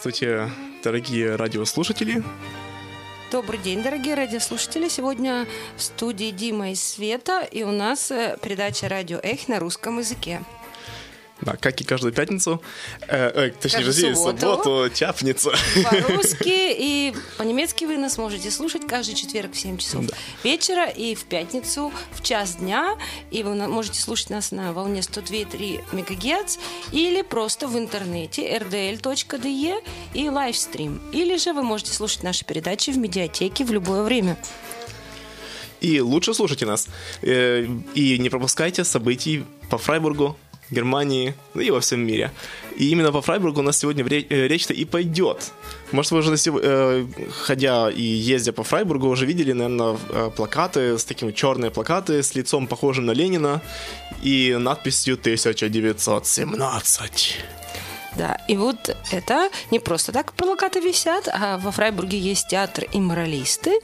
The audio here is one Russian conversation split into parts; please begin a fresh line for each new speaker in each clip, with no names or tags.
Здравствуйте, дорогие радиослушатели.
Добрый день, дорогие радиослушатели. Сегодня в студии Дима и Света, и у нас э, передача «Радио Эх» на русском языке.
Да, как и каждую пятницу, э, э, точнее,
Каждую
же
субботу.
субботу, тяпница.
По-русски и по-немецки вы нас можете слушать каждый четверг в 7 часов
Да.
вечера и в пятницу в час дня. И вы можете слушать нас на волне 102,3 МГц или просто в интернете rdl.de и лайвстрим. Или же вы можете слушать наши передачи в медиатеке в любое время.
И лучше слушайте нас. Э, И не пропускайте событий по Фрайбургу, Германии, да и во всем мире. И именно по Фрайбургу у нас сегодня э, речь-то и пойдет. Может, вы уже, э, ходя и ездя по Фрайбургу, уже видели, наверное, э, плакаты, с такими черные плакаты с лицом, похожим на Ленина, и надписью 1917.
Да, и вот это не просто так плакаты висят, а во Фрайбурге есть театр и моралисты,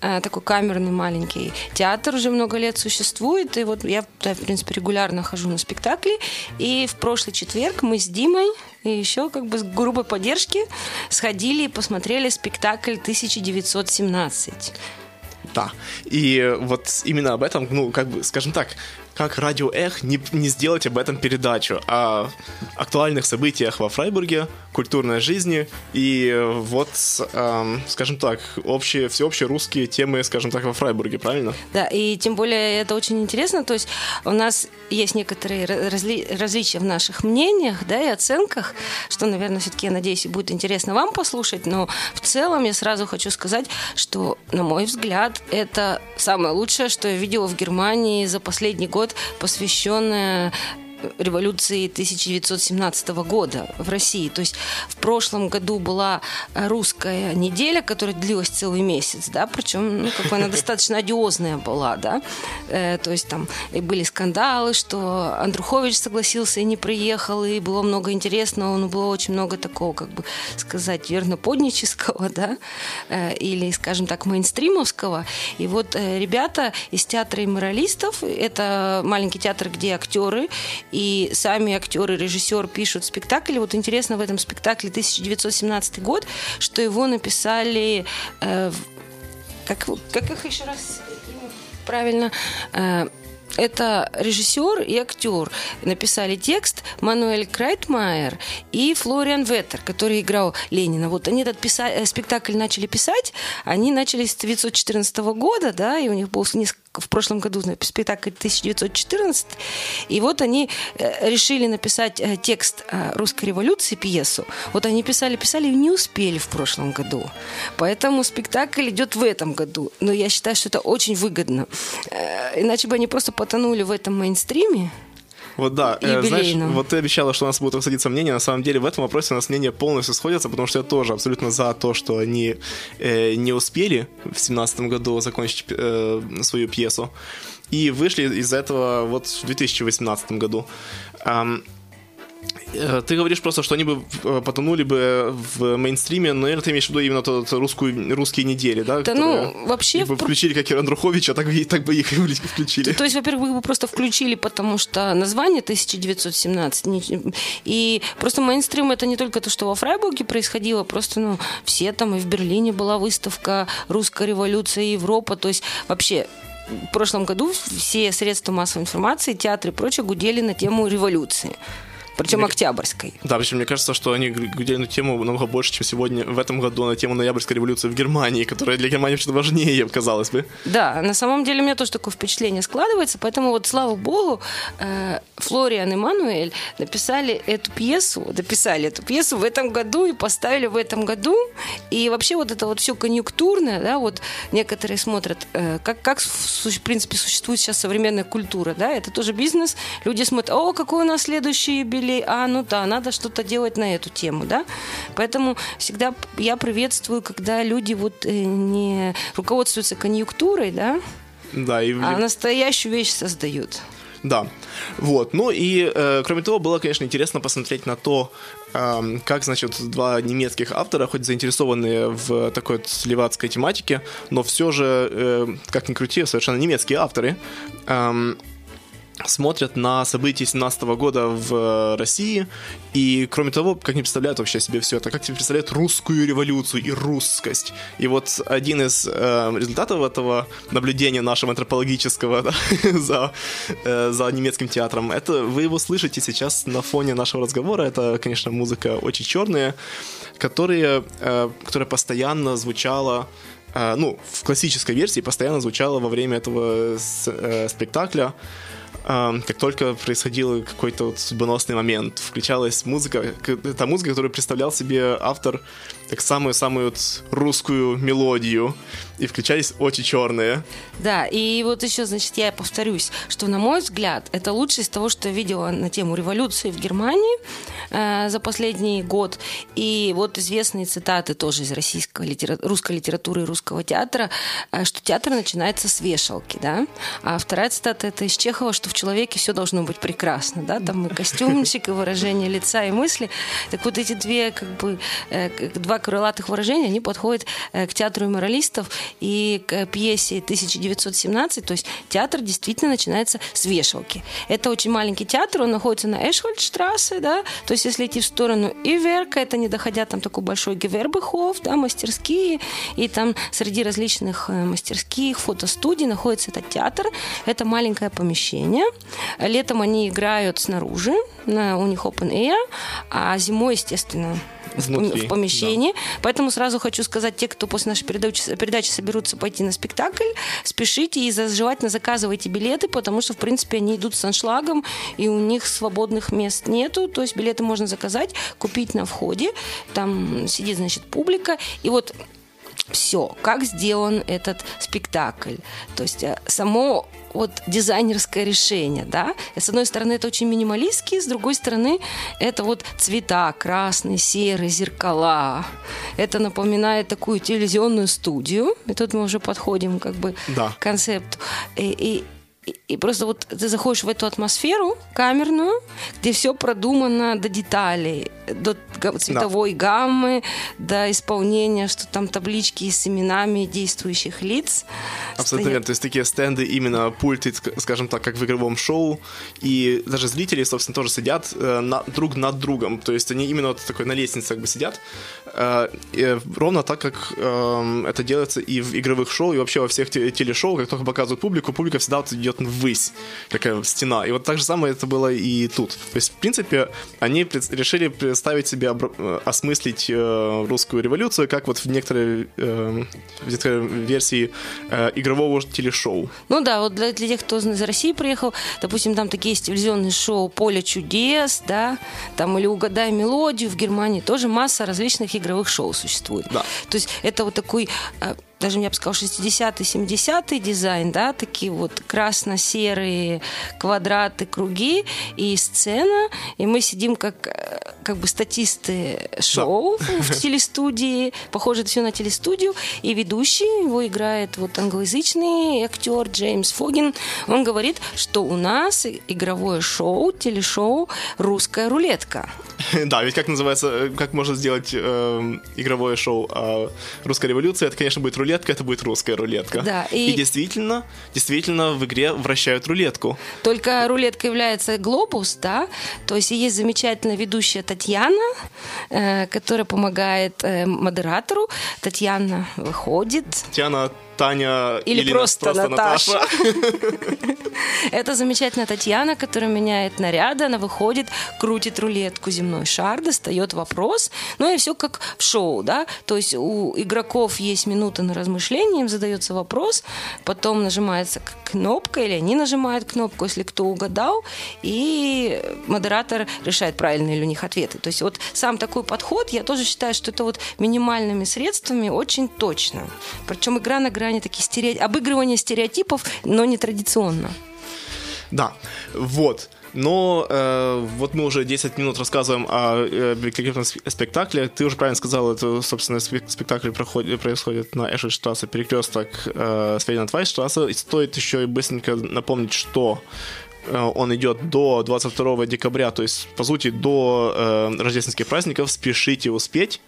э, такой камерный маленький театр, уже много лет существует, и вот я в принципе, регулярно хожу на спектакли, и в прошлый четверг мы с Димой и еще как бы с группой поддержки сходили и посмотрели спектакль 1917.
Да. И вот именно об этом, ну, как бы, скажем так, как радио Эх не, не сделать об этом передачу, о актуальных событиях во Фрайбурге, культурной жизни и э, вот, эм, скажем так, общие, всеобщие русские темы, скажем так, во Фрайбурге, правильно?
Да, и тем более это очень интересно. То есть у нас есть некоторые разли- различия в наших мнениях, да, и оценках, что, наверное, все-таки, я надеюсь, будет интересно вам послушать. Но в целом я сразу хочу сказать, что, на мой взгляд, это самое лучшее, что я видела в Германии за последний год, посвященное революции 1917 года в России. То есть в прошлом году была русская неделя, которая длилась целый месяц, да, причем, ну, как бы она достаточно одиозная была, да, Э, то есть там и были скандалы, что Андрухович согласился и не приехал, и было много интересного, но было очень много такого, как бы сказать, верноподнического, да, э, или, скажем так, мейнстримовского. И вот э, ребята из театра и моралистов, это маленький театр, где актеры, и сами актеры, режиссер пишут спектакль. Вот интересно в этом спектакле 1917 год, что его написали э, как, как их еще раз правильно Э, это режиссер и актер. Написали текст Мануэль Крайтмайер и Флориан Веттер, который играл Ленина. Вот они этот писа- э, спектакль начали писать, они начали с 1914 года, да, и у них был несколько в прошлом году спектакль 1914, и вот они э, решили написать э, текст э, русской революции, пьесу. Вот они писали, писали и не успели в прошлом году. Поэтому спектакль идет в этом году. Но я считаю, что это очень выгодно. Иначе бы они просто потонули в этом мейнстриме.
Вот да, э, знаешь, вот ты обещала, что у нас будут расходиться мнения. На самом деле в этом вопросе у нас мнения полностью сходятся, потому что я тоже абсолютно за то, что они э, не успели в семнадцатом году закончить э, свою пьесу. И вышли из этого вот в 2018 году. Ты говоришь просто, что они бы э, потонули бы в мейнстриме, но, наверное, ты имеешь в виду именно тот русскую, русские недели, да?
Да, ну, вообще,
их бы включили, как и Андруховича, так, бы- так бы их и включили.
То есть, во-первых, вы бы просто включили, потому что название 1917. не- И просто мейнстрим это не только то, что во Фрайбурге происходило, просто, ну, все там, и в Берлине была выставка «Русская революция и Европа». То есть, вообще, в прошлом году все средства массовой информации, театры и прочее гудели на тему революции. Причем октябрьской.
Да, причем мне кажется, что они говорили на тему намного больше, чем сегодня в этом году на тему ноябрьской революции в Германии, которая для Германии вообще важнее, казалось бы.
Да, на самом деле у меня тоже такое впечатление складывается, поэтому вот слава богу, э, Флориан и Мануэль написали эту пьесу, дописали эту пьесу в этом году и поставили в этом году, и вообще вот это вот все конъюнктурное, да, вот некоторые смотрят, э, как, как в принципе существует сейчас современная культура, да, это тоже бизнес, люди смотрят, о, какой у нас следующий юбилей, а, ну да, надо что-то делать на эту тему, да, поэтому всегда я приветствую, когда люди вот э, не руководствуются конъюнктурой, да,
да, и...
а настоящую вещь создают.
Да, вот. Ну и, э, кроме того, было, конечно, интересно посмотреть на то, э, как, значит, два немецких автора, хоть заинтересованные в такой вот левацкой тематике, но все же, э, как ни крути, совершенно немецкие авторы, э, смотрят на события 17 года в э, России, и кроме того, как они представляют вообще себе все это, как себе представляют русскую революцию и русскость. И вот один из э, результатов этого наблюдения нашего антропологического да, за, э, за немецким театром, это вы его слышите сейчас на фоне нашего разговора, это, конечно, музыка очень черная, которая, э, которая постоянно звучала э, ну, в классической версии постоянно звучала во время этого э, спектакля как только происходил какой-то вот судьбоносный момент, включалась музыка, та музыка, которую представлял себе автор как самую-самую русскую мелодию, и включались очень черные.
Да, и вот еще, значит, я повторюсь, что, на мой взгляд, это лучшее из того, что я видела на тему революции в Германии э, за последний год. И вот известные цитаты тоже из российской литера... русской литературы и русского театра, э, что театр начинается с вешалки, да. А вторая цитата это из Чехова, что в человеке все должно быть прекрасно, да, там и костюмчик, и выражение лица, и мысли. Так вот эти две, как бы, э, два крылатых выражения, они подходят э, к театру моралистов и к пьесе 1917, то есть театр действительно начинается с вешалки. Это очень маленький театр, он находится на Эшвальдштрассе, да, то есть если идти в сторону Иверка, это не доходя там такой большой Гевербехоф, да, мастерские, и там среди различных э, мастерских, фотостудий находится этот театр, это маленькое помещение, летом они играют снаружи, на, у них open air, а зимой, естественно, Внутри, в помещении. Да. Поэтому сразу хочу сказать, те, кто после нашей передачи, передачи соберутся пойти на спектакль, спешите и желательно заказывайте билеты, потому что, в принципе, они идут с аншлагом, и у них свободных мест нету. То есть билеты можно заказать, купить на входе. Там сидит, значит, публика. И вот все, как сделан этот спектакль. То есть э, само вот дизайнерское решение, да. И с одной стороны, это очень минималистский, с другой стороны, это вот цвета красный, серый, зеркала. Это напоминает такую телевизионную студию. И тут мы уже подходим как бы да. к концепту. И, и и просто вот ты заходишь в эту атмосферу камерную, где все продумано до деталей, до цветовой да. гаммы, до исполнения, что там таблички с именами действующих лиц.
Абсолютно верно. То есть такие стенды, именно пульты, скажем так, как в игровом шоу. И даже зрители, собственно, тоже сидят э, на, друг над другом. То есть они именно вот такой на лестнице как бы сидят. Э, ровно так, как э, это делается и в игровых шоу, и вообще во всех телешоу, как только показывают публику, публика всегда вот идет ввысь, такая стена. И вот так же самое это было и тут. То есть, в принципе, они решили представить себе, э, осмыслить э, русскую революцию, как вот в некоторой, э, в некоторой версии э, игрового телешоу.
Ну да, вот для, для тех, кто из России приехал, допустим, там такие есть телевизионные шоу «Поле чудес», да, там или «Угадай мелодию» в Германии, тоже масса различных игровых шоу существует. Да. То есть это вот такой э, даже я бы сказала, 60-й, 70-й дизайн, да, такие вот красно-серые квадраты, круги и сцена, и мы сидим как, как бы статисты шоу да. в телестудии, похоже это все на телестудию, и ведущий, его играет вот англоязычный актер Джеймс Фогин, он говорит, что у нас игровое шоу, телешоу «Русская рулетка».
Да, ведь как называется, как можно сделать э, игровое шоу э, «Русская революция», это, конечно, будет рулетка рулетка, это будет русская рулетка.
Да,
и... и действительно, действительно в игре вращают рулетку.
Только рулетка является глобус, да, то есть есть замечательная ведущая Татьяна, э, которая помогает э, модератору. Татьяна выходит.
Татьяна Таня
или,
или
просто,
просто
Наташа.
Наташа.
Это замечательная Татьяна, которая меняет наряды, она выходит, крутит рулетку земной шар, достает вопрос, ну и все как в шоу, да, то есть у игроков есть минута на размышление, им задается вопрос, потом нажимается кнопка, или они нажимают кнопку, если кто угадал, и модератор решает, правильные ли у них ответы. То есть вот сам такой подход, я тоже считаю, что это вот минимальными средствами очень точно. Причем игра на грани таких стереотипов, обыгрывание стереотипов, но не традиционно.
Да, вот. Но э, вот мы уже 10 минут рассказываем о э, великолепном спе- спектакле. Ты уже правильно сказал, это, собственно, спе- спектакль проходит, происходит на Эшельштрассе, перекресток э, с Вайштрассе. И стоит еще и быстренько напомнить, что он идет до 22 декабря, то есть, по сути, до э, рождественских праздников. Спешите успеть.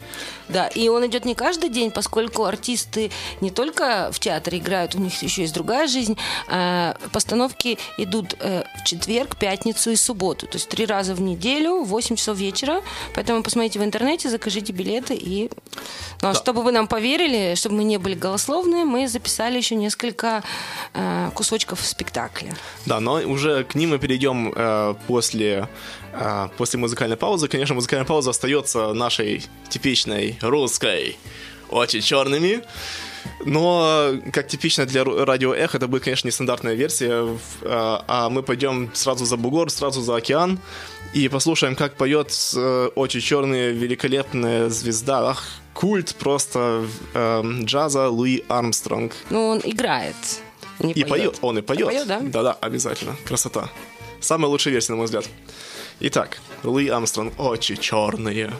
Да, и он идет не каждый день, поскольку артисты не только в театре играют, у них еще есть другая жизнь. а постановки идут э, в четверг, пятницу и субботу. То есть три раза в неделю, в 8 часов вечера. Поэтому посмотрите в интернете, закажите билеты. И... Ну, а
Да.
чтобы вы нам поверили, чтобы мы не были голословные, мы записали еще несколько э, кусочков спектакля.
Да, но уже к ним мы перейдем э, после, э, после музыкальной паузы. Конечно, музыкальная пауза остается нашей типичной русской, очень черными. Но, как типично для радио Эхо, это будет, конечно, нестандартная версия. э, А мы пойдем сразу за бугор, сразу за океан и послушаем, как поет э, очень черная, великолепная звезда. Ах, культ просто э, джаза Луи Армстронг.
Ну, он играет. Не
И поет. Он и поет.
поет, да?
Да-да, обязательно. Красота. Самая лучшая версия, на мой взгляд. Итак, Луи Армстронг. Очи черные.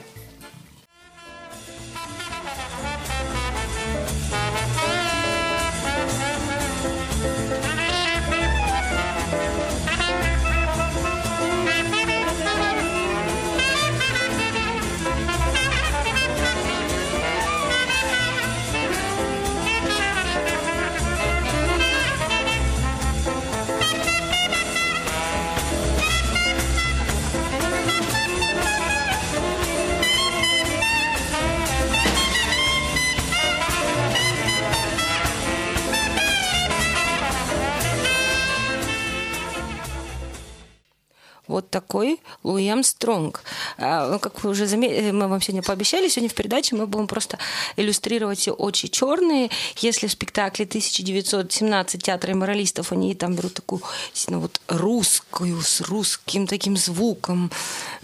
Армстронг. Ну, как вы уже заметили, мы вам сегодня пообещали, сегодня в передаче мы будем просто иллюстрировать все очи черные. Если в спектакле 1917 театра моралистов они там берут такую действительно вот русскую, с русским таким звуком,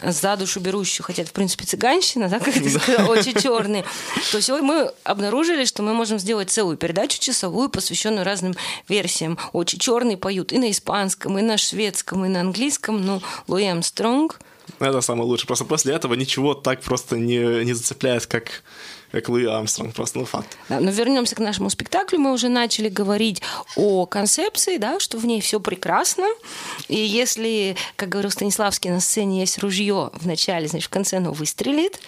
за душу берущую, хотя это, в принципе, цыганщина, да, как ты сказала, очи черные, то сегодня мы обнаружили, что мы можем сделать целую передачу часовую, посвященную разным версиям. Очи черные поют и на испанском, и на шведском, и на английском. Ну, Луи Армстронг.
Это самое лучшее. Просто после этого ничего так просто не, не зацепляет, как, как Луи Армстронг. Просто, ну, факт.
Да, но вернемся к нашему спектаклю. Мы уже начали говорить о концепции, да, что в ней все прекрасно. И если, как говорил Станиславский, на сцене есть ружье в начале, значит, в конце оно выстрелит.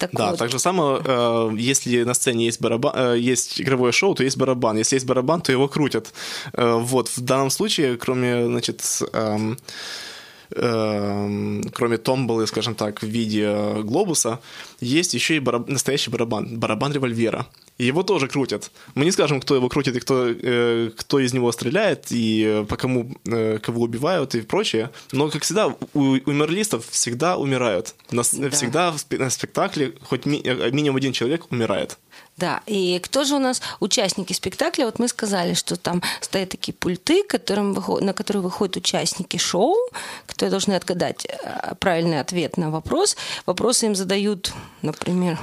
Так
Да,
вот,
так же самое, э, если на сцене есть барабан, э, есть игровое шоу, то есть барабан. Если есть барабан, то его крутят. Э, вот, в данном случае, кроме, значит, эм, эм, кроме томболы, скажем так, в виде глобуса, есть еще и бараб- настоящий барабан, барабан револьвера. Его тоже крутят. Мы не скажем, кто его крутит и кто, э, кто из него стреляет, и э, по кому э, кого убивают и прочее. Но, как всегда, у, у мерлистов всегда умирают. На
Да.
Всегда в спектакле хоть ми- э, минимум один человек умирает.
Да, и кто же у нас участники спектакля? Вот мы сказали, что там стоят такие пульты, которым на которые выходят участники шоу, которые должны отгадать э, правильный ответ на вопрос. Вопросы им задают, например,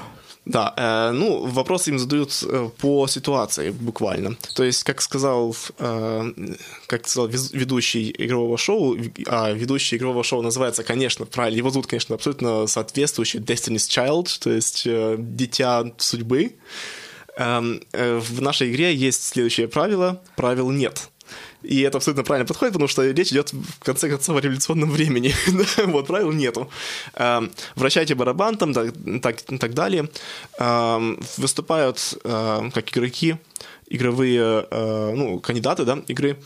Да, э, ну, вопросы им задают э, по ситуации буквально. То есть, как сказал, э, как сказал ведущий игрового шоу, а ведущий игрового шоу называется, конечно, правильно, его зовут, конечно, абсолютно соответствующий Destiny's Child, то есть э, дитя судьбы. Эм, э, в нашей игре есть следующее правило, правил нет. И это абсолютно правильно подходит, потому что речь идет, в конце концов, о революционном времени. Вот, правил нету. Эм, Вращайте барабан, там, так, так, так далее. Эм, Выступают, эм, как игроки, игровые, э, ну, кандидаты, да, игры,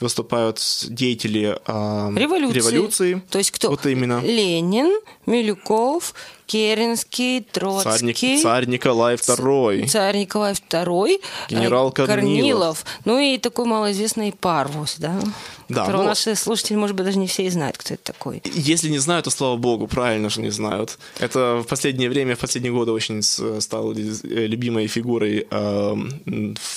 выступают деятели э,
Революции.
революции.
То есть кто?
Вот именно.
Ленин, Милюков, Керенский,
Царь,
Троцкий.
царь Николай II.
Царь Николай II,
Генерал
э,
Корнилов.
ну и такой малоизвестный Парвус, да,
Да,
которого
ну-
наши слушатели, может быть, даже не все и знают, кто это такой.
Если не знают, то слава богу, правильно же не знают. Это в последнее время, в последние годы очень стал ли- любимой фигурой э,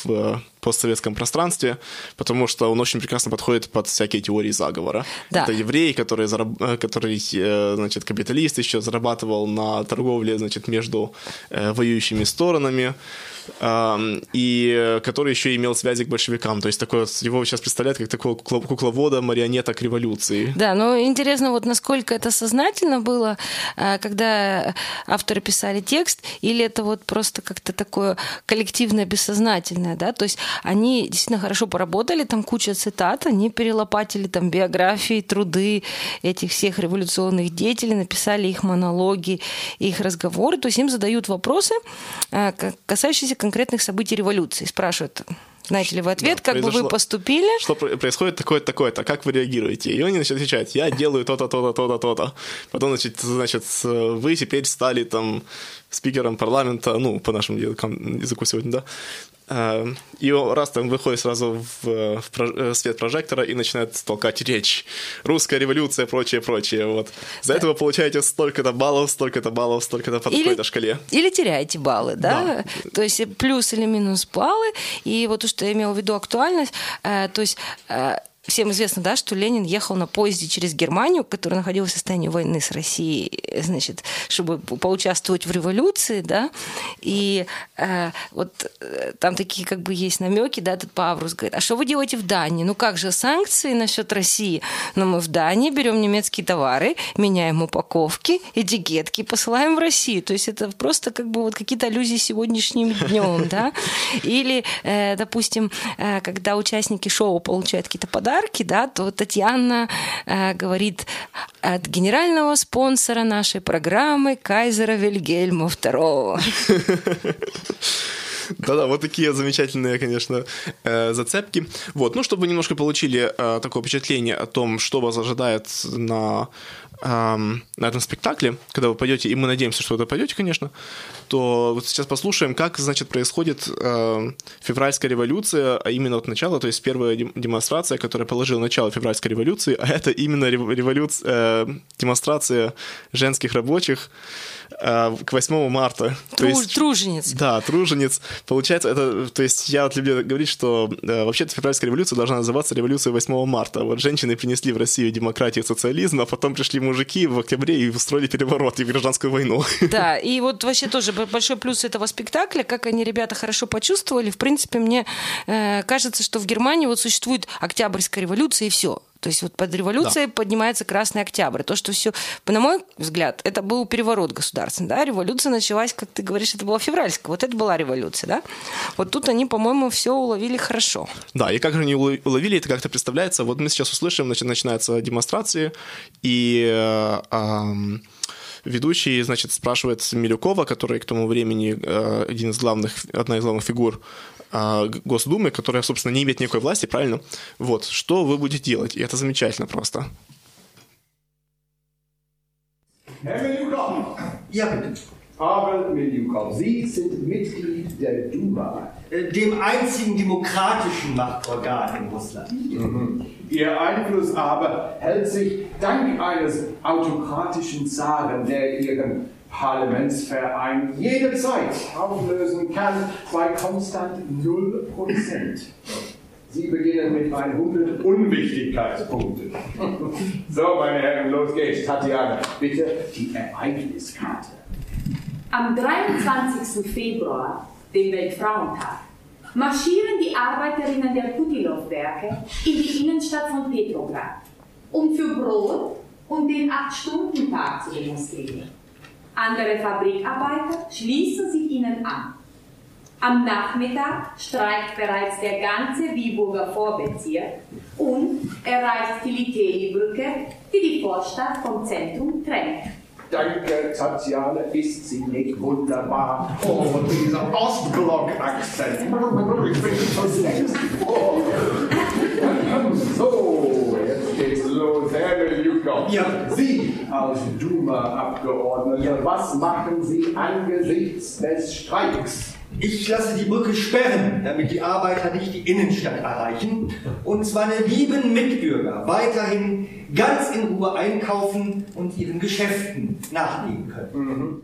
в постсоветском пространстве, потому что он очень прекрасно подходит под всякие теории заговора.
Да.
Это еврей, который, зараб- э, который э, значит, капиталист, еще зарабатывал на торговле значит, между э, воюющими сторонами, и э, который еще имел связи к большевикам. То есть такой, вот- его сейчас представляют как такого кукло- кукловода, марионеток революции.
Да, но интересно, вот насколько это сознательно было, э, когда авторы писали текст, или это вот просто как-то такое коллективное, бессознательное, да, то есть они действительно хорошо поработали, там куча цитат, они перелопатили там биографии, труды этих всех революционных деятелей, написали их монологи, их разговоры, то есть им задают вопросы, э, касающиеся конкретных событий революции, спрашивают, знаете ли вы ответ,
Да,
как бы вы поступили?
Что про- происходит такое-то, такое-то, как вы реагируете? И они начинают отвечать, я делаю то-то, то-то, то-то, то-то. Потом, значит, значит, вы теперь стали там спикером парламента, ну, по нашему языку сегодня, да. Э, И раз там выходит сразу в, в э, свет прожектора и начинает толкать речь. Русская революция, прочее, прочее. Вот. За это вы получаете столько-то баллов, столько-то баллов, столько-то по
Или-
такой-то шкале.
Или теряете баллы, да? То есть плюс или минус баллы. И вот то, что я имела в виду актуальность, э, то есть э, Всем известно, да, что Ленин ехал на поезде через Германию, которая находилась в состоянии войны с Россией, значит, чтобы по- поучаствовать в революции, да, и э, вот э, там такие как бы есть намеки, да, этот Паврус говорит, а что вы делаете в Дании? Ну как же санкции насчет России? Но мы в Дании берем немецкие товары, меняем упаковки, этикетки, посылаем в Россию. То есть это просто как бы вот какие-то аллюзии сегодняшним днем, да? Или, э, допустим, э, когда участники шоу получают какие-то подарки, да, то Татьяна э, говорит от генерального спонсора нашей программы Кайзера Вильгельма II.
Да-да, вот такие замечательные, конечно, э, зацепки. Вот, ну, чтобы вы немножко получили э, такое впечатление о том, что вас ожидает на, эм, на этом спектакле, когда вы пойдете, и мы надеемся, что вы пойдете, конечно, то вот сейчас послушаем, как, значит, происходит э, февральская революция, а именно от начала, то есть первая дем- демонстрация, которая положила начало февральской революции, а это именно рев- революция, э, демонстрация женских рабочих к 8 марта. То
Труж-
есть-
Тружениц.
да, тружениц. Получается, это, то есть я вот люблю говорить, что э, вообще-то февральская революция должна называться революцией 8 марта. Вот женщины принесли в Россию демократию и социализм, а потом пришли мужики в октябре и устроили переворот и гражданскую войну.
Да, и вот вообще тоже большой плюс этого спектакля, как они, ребята, хорошо почувствовали. В принципе, мне э, кажется, что в Германии вот существует Октябрьская революция и все. То есть вот под революцией поднимается Красный Октябрь. То, что все, на мой взгляд, это был переворот государственный. Да? Революция началась, как ты говоришь, это была февральская. Вот это была революция. Да? Вот тут они, по-моему, все уловили хорошо.
Да, и как же они уло- уловили, это как-то представляется. Вот мы сейчас услышим, начинаются демонстрации, и э, ам, ведущий, значит, спрашивает Милюкова, который к тому времени э, один из главных, одна из главных фигур э, Госдумы, которая, собственно, не имеет никакой власти, правильно? Вот, что вы будете делать? И это замечательно просто.
Ja, bitte.
Pavel Miljukow, Sie sind Mitglied der Duma.
Dem einzigen demokratischen Machtorgan in Russland.
Ihr Einfluss aber hält sich dank eines autokratischen Zaren, der Ihren Parlamentsverein jederzeit auflösen kann, bei konstant 0%. Sie beginnen mit 100 Unwichtigkeitspunkten. so, meine Herren, los geht's. Tatjana, bitte die Ereigniskarte.
Am 23. Februar, dem Weltfrauentag, marschieren die Arbeiterinnen der Putilov-Werke in die Innenstadt von Petrograd, um für Brot und den 8-Stunden-Tag zu demonstrieren. Andere Fabrikarbeiter schließen sich ihnen an. Am Nachmittag streikt bereits der ganze Wieburger Vorbezirk und erreicht die Liteli-Brücke, die die Vorstadt vom Zentrum trennt.
Danke, Tatjana, ist sie nicht wunderbar? Oh, dieser Ostblock-Akzent. Ich bin so süß. Oh. So, jetzt geht's los. Herr Miljukow.
Ja.
Sie als Duma-Abgeordneter, was machen Sie angesichts des Streiks?
Ich lasse die Brücke sperren, damit die Arbeiter nicht die Innenstadt erreichen und meine lieben Mitbürger weiterhin ganz in Ruhe einkaufen und ihren Geschäften nachgehen können.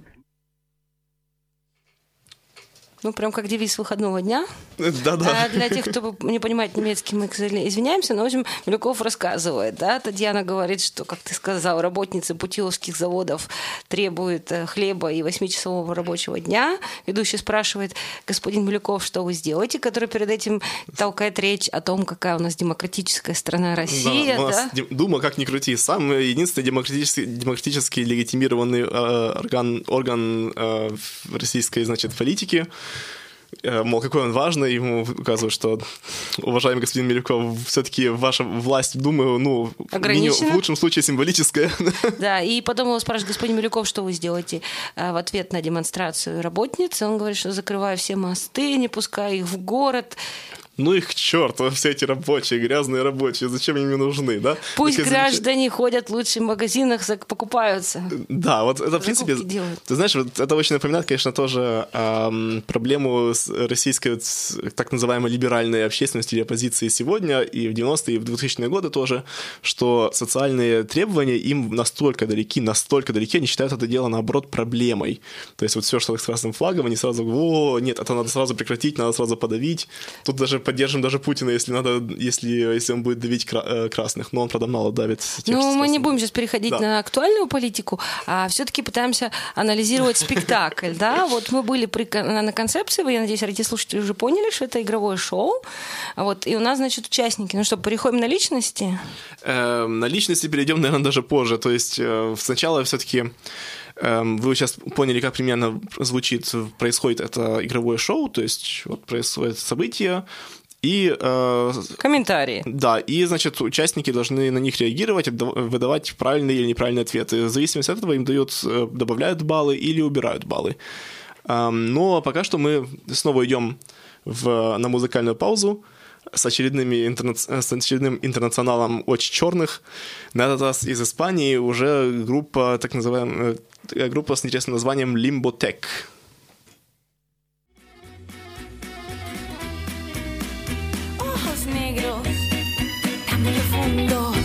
Ну, прям как девиз выходного дня.
Да-да.
А для тех, кто не понимает немецкий, мы, извиняемся, но, в общем, Милюков рассказывает, да, Татьяна говорит, что, как ты сказал, работницы путиловских заводов требуют э, хлеба и восьмичасового рабочего дня. Ведущий спрашивает, господин Милюков, что вы сделаете, который перед этим толкает речь о том, какая у нас демократическая страна Россия,
Да, у
да?
нас Дем- Дума, как ни крути, самый единственный демократически, демократически легитимированный э, орган, орган э, российской, значит, политики. Э, мол, какой он важный, ему указывают, что, уважаемый господин Милюков, все-таки ваша власть, думаю, ну, минимум- в лучшем случае символическая.
Да, и потом его спрашивает господин Милюков, что вы сделаете э, в ответ на демонстрацию работницы. Он говорит, что закрываю все мосты, не пускаю их в город.
Ну их к черту, все эти рабочие, грязные рабочие, зачем им не да?
Пусть
замечательная-
граждане ходят лучше в магазинах, покупаются.
Да, вот это, в принципе,
делают.
ты знаешь, вот это очень напоминает, конечно, тоже ам, проблему с российской так называемой либеральной общественности или оппозиции сегодня, и в 90-е, и в 2000-е годы тоже, что социальные требования им настолько далеки, настолько далеки, они считают это дело, наоборот, проблемой. То есть вот все, что с красным флагом, они сразу, о, нет, это надо сразу прекратить, надо сразу подавить. Тут даже поддержим даже Путина, если надо, если, если он будет давить кра- э, красных, но он, правда, мало давит. тех,
Ну, мы не будем сейчас переходить
Да.
на актуальную политику, а все-таки пытаемся анализировать спектакль, да? Вот мы были при, на, на концепции, вы, я надеюсь, радиослушатели уже поняли, что это игровое шоу. Вот, и у нас, значит, участники. Ну что, переходим на личности?
Э, на личности перейдем, наверное, даже позже. То есть э, сначала все-таки вы сейчас поняли, как примерно звучит, происходит это игровое шоу, то есть вот происходит событие, и э,
Комментарии.
да, и, значит, участники должны на них реагировать, выдавать правильные или неправильные ответы. В зависимости от этого им дают, э, добавляют баллы или убирают баллы. Ам, Но пока что мы снова идем в, на музыкальную паузу с, очередными интерна- с очередным интернационалом очень черных. На этот раз из Испании уже группа, так называемая, э, группа с интересным названием Limbotech.
ojos mundo.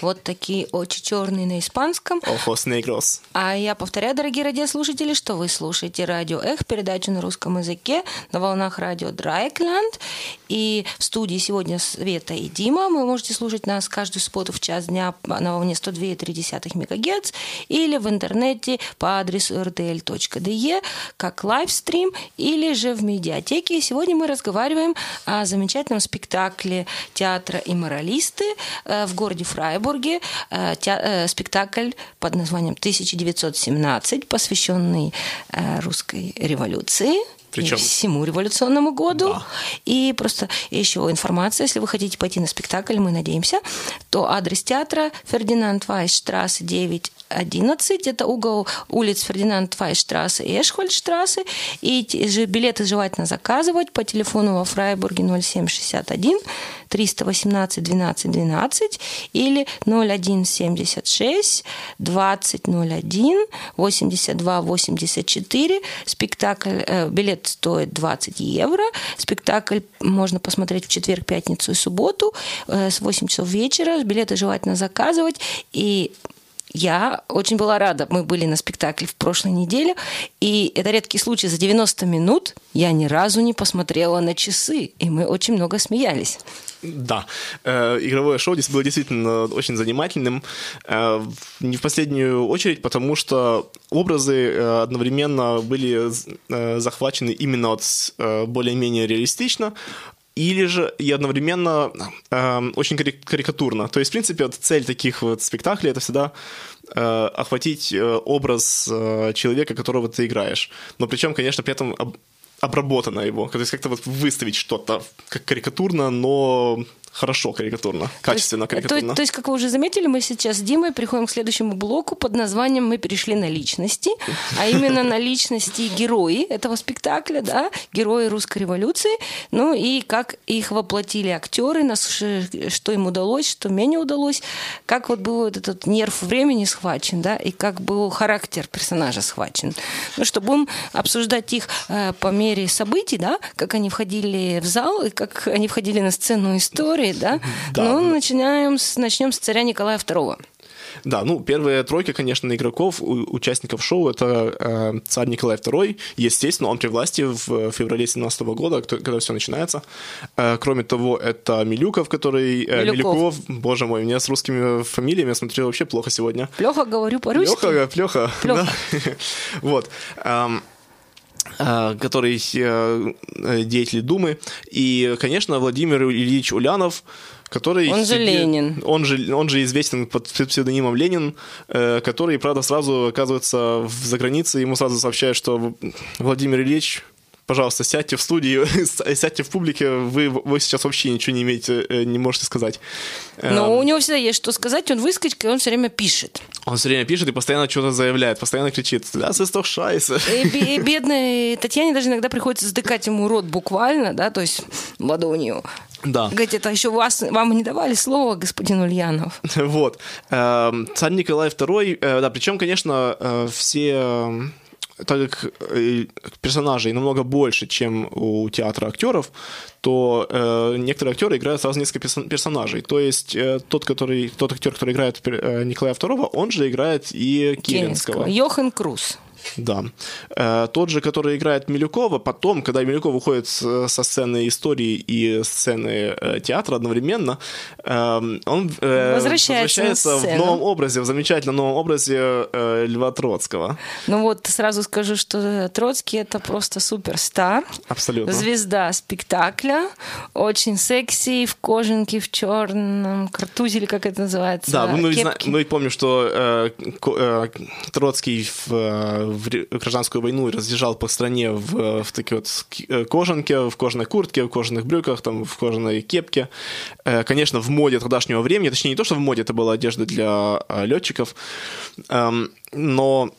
Вот такие очи черные на испанском.
Ojos Negros.
А я повторяю, дорогие радиослушатели, что вы слушаете радио Эх, передачу на русском языке на волнах радио Драйкленд. И в студии сегодня Света и Дима. Вы можете слушать нас каждую субботу в час дня на волне 102,3 МГц или в интернете по адресу rtl.de как лайвстрим или же в медиатеке. И сегодня мы разговариваем о замечательном спектакле театра «Имморалисты» э, в городе Фрайбурге. Э, те- э, Спектакль под названием «1917», посвященный э, русской революции.
Причем-
всему революционному году. И просто еще информация, если вы хотите пойти на спектакль, мы надеемся, то адрес театра Фердинанд Вайсштрассе 9 11, это угол улиц Фердинанд Вайсштрассе и Эшхольдштрассе. И же билеты желательно заказывать по телефону во Фрайбурге 0761 318 12 12 или 0176 2001 82 84. Спектакль, э, билет стоит 20 евро. Спектакль можно посмотреть в четверг, пятницу и субботу э, с 8 часов вечера. Билеты желательно заказывать. И я очень была рада. Мы были на спектакле в прошлой неделе, и это редкий случай. За 90 минут я ни разу не посмотрела на часы, и мы очень много смеялись.
Да, э, игровое шоу здесь было действительно очень занимательным. Э, не в последнюю очередь, потому что образы э, одновременно были захвачены именно от более-менее реалистично, или же и одновременно э, очень кари- карикатурно. То есть, в принципе, вот цель таких вот спектаклей это всегда э, охватить э, образ э, человека, которого ты играешь. Но причем, конечно, при этом об- обработано его. То есть как-то вот выставить что-то как карикатурно, но хорошо карикатурно, качественно
то есть,
карикатурно.
То, то есть, как вы уже заметили, мы сейчас с Димой приходим к следующему блоку под названием «Мы перешли на личности», а именно на личности герои этого спектакля, да, герои русской революции, ну и как их воплотили актеры, что им удалось, что менее удалось, как вот был вот этот нерв времени схвачен, да, и как был характер персонажа схвачен. Ну что, будем обсуждать их э, по мере событий, да, как они входили в зал, и как они входили на сцену истории, да?
Да.
Ну, начинаем с, начнем с царя Николая II.
Да, ну, первая тройка, конечно, игроков, у- участников шоу, это э, царь Николай II. Естественно, он при власти в феврале 17 года, кто- когда все начинается. Э, кроме того, это Милюков, который... э,
Милюков.
боже мой, у меня с русскими фамилиями, я смотрю, вообще плохо сегодня.
Плохо говорю по-русски.
Плеха.
Плёха.
да. Вот. А, который э, э, деятель Думы. И, конечно, Владимир Ильич Улянов, который...
Он же
себе-
Ленин.
Он же, он же известен под псевдонимом Ленин, э, который, правда, сразу оказывается в загранице, ему сразу сообщают, что Владимир Ильич Пожалуйста, сядьте в студии, сядьте в публике, вы, вы сейчас вообще ничего не имеете, э, не можете сказать.
Но
Эм,
у него всегда есть что сказать, он выскочка, и он все время пишет.
Он все время пишет и постоянно что-то заявляет, постоянно кричит «Ляс ist doch scheiße».
И, и бедной Татьяне даже иногда приходится сдыкать ему рот буквально, да, то есть ладонью.
Да.
Говорить, это еще вас, вам не давали слова, господин Ульянов.
Вот. Эм, Царь Николай II, э, да, причем, конечно, э, все, так как э, персонажей намного больше, чем у театра актеров, то э, некоторые актеры играют сразу несколько персон- персонажей. То есть э, тот, который, тот актер, который играет э, Николая II, он же играет и Керенского.
Йохан Круз.
Да. Э, тот же, который играет Милюкова, потом, когда Милюков уходит с- со сцены истории и сцены э, театра одновременно, эм, он э,
Возвращается на
в новом образе, в замечательном новом образе э, Льва Троцкого.
Ну вот сразу скажу, что Троцкий это просто суперстар.
Абсолютно.
Звезда спектакля, очень секси, в кожанке, в черном картузе, или как это называется?
Да, мы, зна- мы помним, что э, э, Троцкий в, э, в гражданскую войну разъезжал по стране в, в такой вот э, кожанке, в кожаной куртке, в кожаных брюках, там, в кожаной кепке. Э, конечно, в моде тогдашнего времени, точнее, не то, что в моде, это была одежда для э, летчиков, эм, но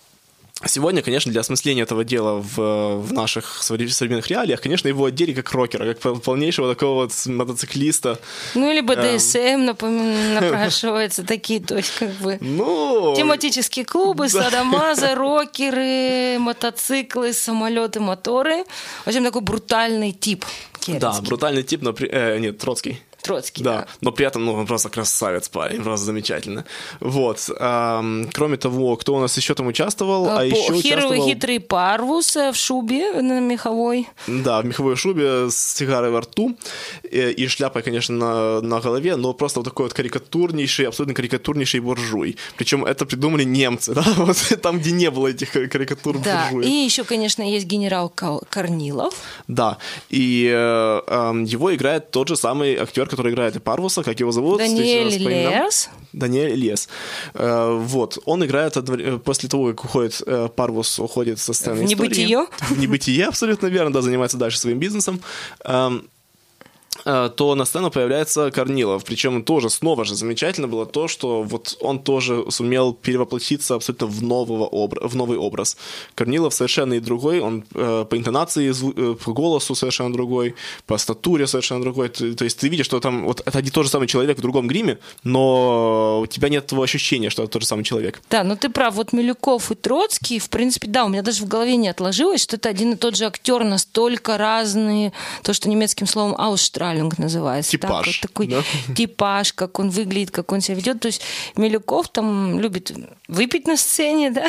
Сегодня, конечно, для осмысления этого дела в, в наших совре- современных реалиях, конечно, его одели как рокера, как пол- полнейшего такого вот мотоциклиста.
Ну или
Эм.
БДСМ напом- напрашивается, такие, то есть как бы...
Ну,
Тематические клубы, садомазы, рокеры, мотоциклы, самолеты, моторы. В общем, такой брутальный тип
да,
керенский.
брутальный тип, но при- э, нет, Троцкий.
Троцкий,
Да,
да.
но при этом, ну, он просто красавец парень, просто замечательно. Вот. ам, кроме того, кто у нас еще там участвовал? А,
По-
еще
Хитрый,
участвовал...
хитрый парвус э, в шубе на меховой.
Да, в меховой шубе с сигарой во рту э, и шляпой, конечно, на, на голове, но просто вот такой вот карикатурнейший, абсолютно карикатурнейший буржуй. Причем это придумали немцы, да, вот там, где не было этих кар- карикатур
Да,
буржуев.
и еще, конечно, есть генерал Корнилов.
Да, и э, эм, его играет тот же самый актер, который играет и Парвуса, как его зовут?
Даниэль. Лес.
Даниэль Лес. Э, вот, он играет э, после того, как уходит э, Парвус, уходит со сцены
В небытие.
В небытие, абсолютно верно, да, занимается дальше своим бизнесом. Э, то на сцену появляется Корнилов. Причем тоже снова же замечательно было то, что вот он тоже сумел перевоплотиться абсолютно в, нового обра- в новый образ. Корнилов совершенно и другой, он э, по интонации, э, по голосу совершенно другой, по статуре совершенно другой. Ты- то есть ты видишь, что там вот это не тот же самый человек в другом гриме, но у тебя нет того ощущения, что это тот же самый человек.
Да, ну ты прав, вот Милюков и Троцкий, в принципе, да, у меня даже в голове не отложилось, что это один и тот же актер, настолько разные, то, что немецким словом «аусштраhlung», Ausstrahlung называется. Так,
Типаж,
вот такой
да?
типаж, как он выглядит, как он себя ведет. То есть Милюков там любит выпить на сцене, да?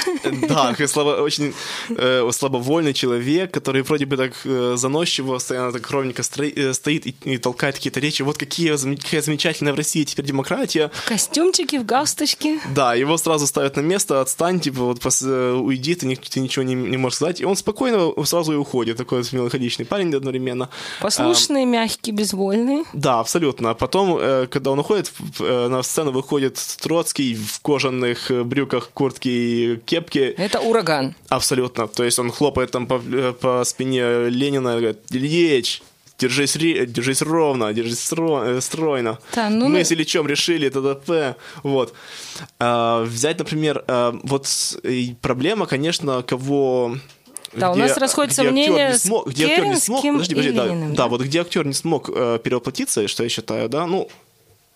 Да, такой слабо, очень э, слабовольный человек, который вроде бы так э, заносчиво, постоянно так ровненько стро- э, стоит и, и толкает какие-то речи. Вот какие, какая замечательная в России теперь демократия.
В костюмчике, в галстучке.
Да, его сразу ставят на место, отстань, типа, вот пос- э, уйди, ты, ты ничего не, не можешь сказать. И он спокойно сразу и уходит. Такой вот меланхоличный парень одновременно.
Послушный, мягкий, безвольный.
Да, абсолютно. А потом, э, когда он уходит, э, на сцену выходит Троцкий в кожаных э, брюках, куртке и кепке.
Это ураган.
Абсолютно. То есть он хлопает там по, по спине Ленина и говорит, Ильич, держись, ре- держись ровно, держись стро- стройно.
Да, ну,
Мы
ну-
с Ильичом решили, т.д.п. Вот. А, взять, например, вот проблема, конечно, кого...
Да, у нас расходятся
где актер
мнения
не смог, где актер не смог, подожди, подожди, да, да,
да?
вот где актер не смог э, перевоплотиться, что я считаю, да, ну,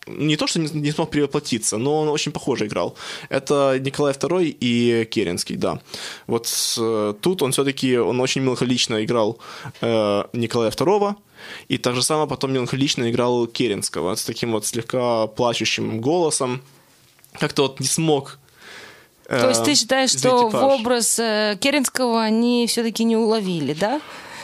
не то, что не, не смог перевоплотиться, но он очень похоже играл. Это Николай II и Керенский, да. Вот э, тут он все-таки, он очень меланхолично играл э, Николая II, и так же самое потом меланхолично играл Керенского с таким вот слегка плачущим голосом. Как-то вот не смог
То есть ты считаешь, что в
образ
образ э, Керенского они все-таки не уловили, да?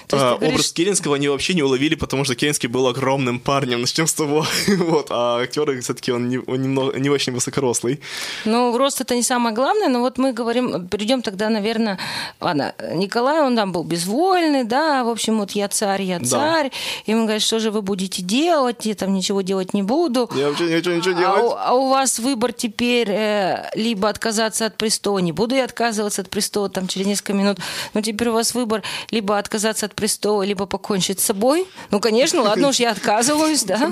То есть
А,
говоришь,
Образ Керенского они вообще не уловили, потому что Керенский был огромным парнем, начнем с того. вот, а актер все-таки он, не, он немного, не очень высокорослый.
Ну, рост это не самое главное, но вот мы говорим, перейдем тогда, наверное, ладно, Николай, он там был безвольный, да, в общем, вот я царь, я
Да.
царь, и ему говорят, что же вы будете делать, я там ничего делать не буду.
Я вообще ничего, ничего
А
делать.
у, а у вас выбор теперь э, либо отказаться от престола, не буду я отказываться от престола там через несколько минут, но теперь у вас выбор либо отказаться от престола, либо покончить с собой. Ну, конечно, ладно уж, я отказываюсь, да.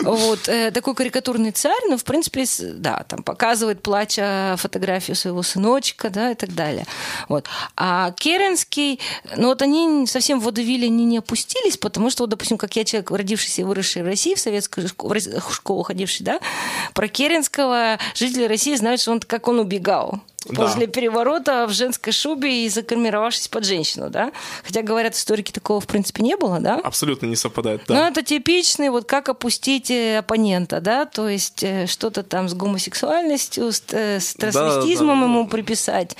Вот, э, такой карикатурный царь, но, в принципе, да, там показывает, плача, фотографию своего сыночка, да, и так далее. Вот. А Керенский, ну, вот они совсем в водевиле они не опустились, потому что, вот, допустим, как я человек, родившийся и выросший в России, в советскую школу ходивший, да, про Керенского жители России знают, что он, как он убегал
Да.
после переворота в женской шубе и закармировавшись под женщину, да. Хотя, говорят, историки такого, в принципе, не было, да.
Абсолютно не совпадает,
Ну,
да.
это типичный, вот как опустить э, оппонента, да, то есть э, что-то там с гомосексуальностью, с, э, с трансвестизмом
да.
ему приписать.